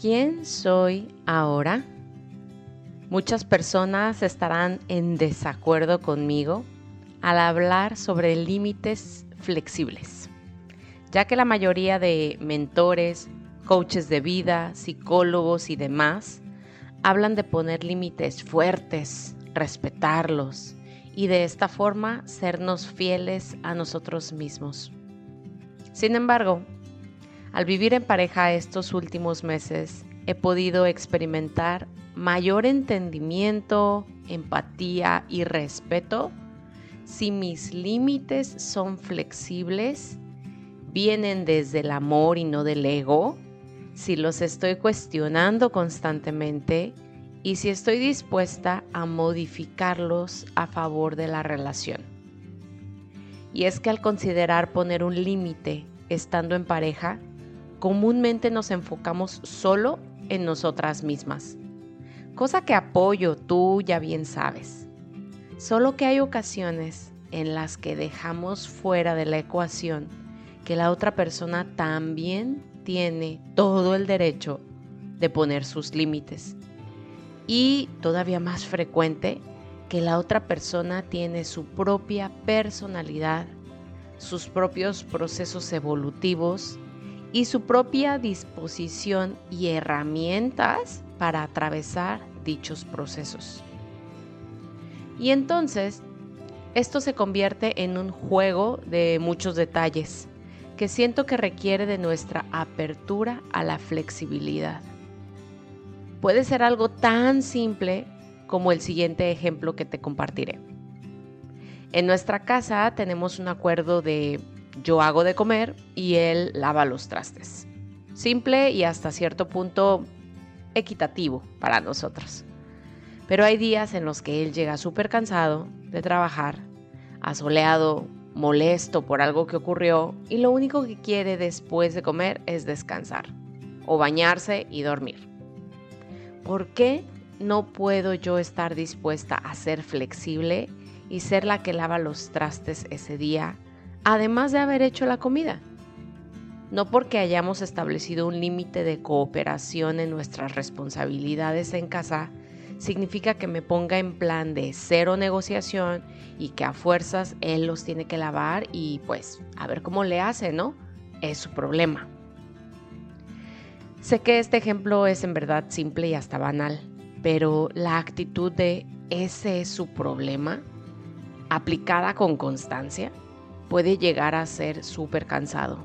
¿Quién soy ahora? Muchas personas estarán en desacuerdo conmigo al hablar sobre límites flexibles, ya que la mayoría de mentores, coaches de vida, psicólogos y demás hablan de poner límites fuertes, respetarlos y de esta forma sernos fieles a nosotros mismos. Sin embargo, al vivir en pareja estos últimos meses, he podido experimentar mayor entendimiento, empatía y respeto si mis límites son flexibles, vienen desde el amor y no del ego, si los estoy cuestionando constantemente y si estoy dispuesta a modificarlos a favor de la relación. Y es que al considerar poner un límite estando en pareja, comúnmente nos enfocamos solo en nosotras mismas, cosa que apoyo, tú ya bien sabes. Solo que hay ocasiones en las que dejamos fuera de la ecuación que la otra persona también tiene todo el derecho de poner sus límites. Y todavía más frecuente, que la otra persona tiene su propia personalidad, sus propios procesos evolutivos y su propia disposición y herramientas para atravesar dichos procesos. Y entonces, esto se convierte en un juego de muchos detalles que siento que requiere de nuestra apertura a la flexibilidad. Puede ser algo tan simple como el siguiente ejemplo que te compartiré. En nuestra casa tenemos un acuerdo de yo hago de comer y él lava los trastes. Simple y hasta cierto punto equitativo para nosotros. Pero hay días en los que él llega súper cansado de trabajar, asoleado, molesto por algo que ocurrió y lo único que quiere después de comer es descansar o bañarse y dormir. ¿Por qué no puedo yo estar dispuesta a ser flexible y ser la que lava los trastes ese día además de haber hecho la comida. No porque hayamos establecido un límite de cooperación en nuestras responsabilidades en casa, significa que me ponga en plan de cero negociación y que a fuerzas él los tiene que lavar y pues a ver cómo le hace, ¿no? Es su problema. Sé que este ejemplo es en verdad simple y hasta banal, pero la actitud de ese es su problema, aplicada con constancia, puede llegar a ser súper cansado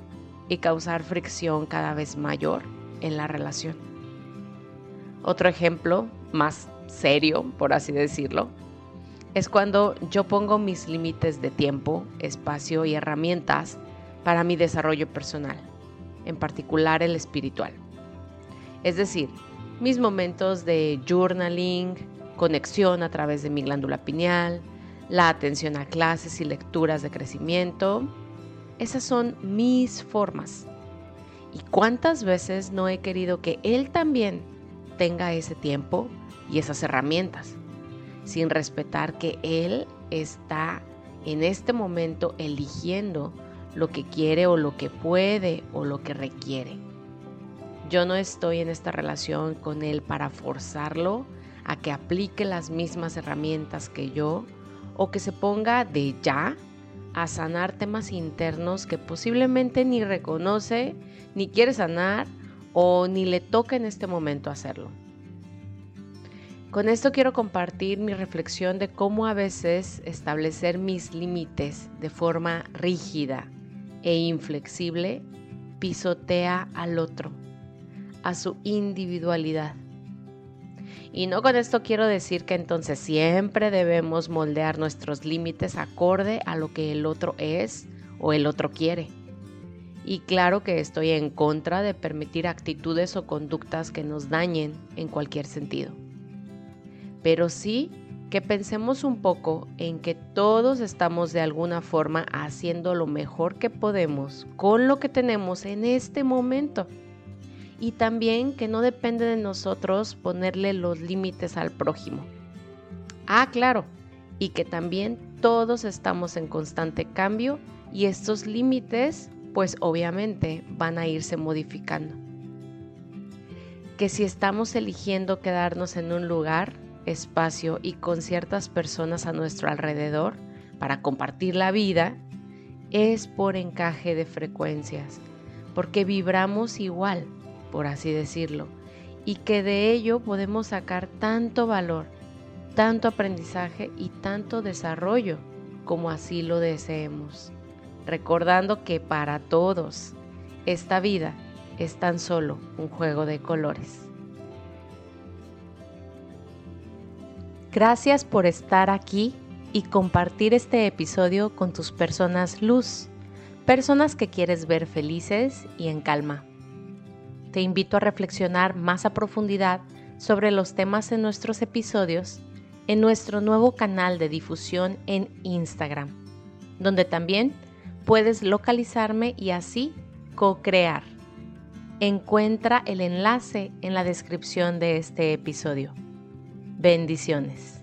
y causar fricción cada vez mayor en la relación. Otro ejemplo, más serio, por así decirlo, es cuando yo pongo mis límites de tiempo, espacio y herramientas para mi desarrollo personal, en particular el espiritual. Es decir, mis momentos de journaling, conexión a través de mi glándula pineal, la atención a clases y lecturas de crecimiento. Esas son mis formas. ¿Y cuántas veces no he querido que él también tenga ese tiempo y esas herramientas, sin respetar que él está en este momento eligiendo lo que quiere o lo que puede o lo que requiere? Yo no estoy en esta relación con él para forzarlo a que aplique las mismas herramientas que yo o que se ponga de ya a sanar temas internos que posiblemente ni reconoce, ni quiere sanar o ni le toca en este momento hacerlo. Con esto quiero compartir mi reflexión de cómo a veces establecer mis límites de forma rígida e inflexible pisotea al otro, a su individualidad y no con esto quiero decir que entonces siempre debemos moldear nuestros límites acorde a lo que el otro es o el otro quiere. Y claro que estoy en contra de permitir actitudes o conductas que nos dañen en cualquier sentido. Pero sí que pensemos un poco en que todos estamos de alguna forma haciendo lo mejor que podemos con lo que tenemos en este momento y también que no depende de nosotros ponerle los límites al prójimo. Ah, claro, y que también todos estamos en constante cambio y estos límites pues obviamente van a irse modificando. que si estamos eligiendo quedarnos en un lugar, espacio y con ciertas personas a nuestro alrededor para compartir la vida, es por encaje de frecuencias, porque vibramos igual, por así decirlo, y que de ello podemos sacar tanto valor, tanto aprendizaje y tanto desarrollo como así lo deseemos, recordando que para todos esta vida es tan solo un juego de colores. Gracias por estar aquí y compartir este episodio con tus personas luz, personas que quieres ver felices y en calma. Te invito a reflexionar más a profundidad sobre los temas en nuestros episodios en nuestro nuevo canal de difusión en Instagram, donde también puedes localizarme y así co-crear. Encuentra el enlace en la descripción de este episodio. Bendiciones.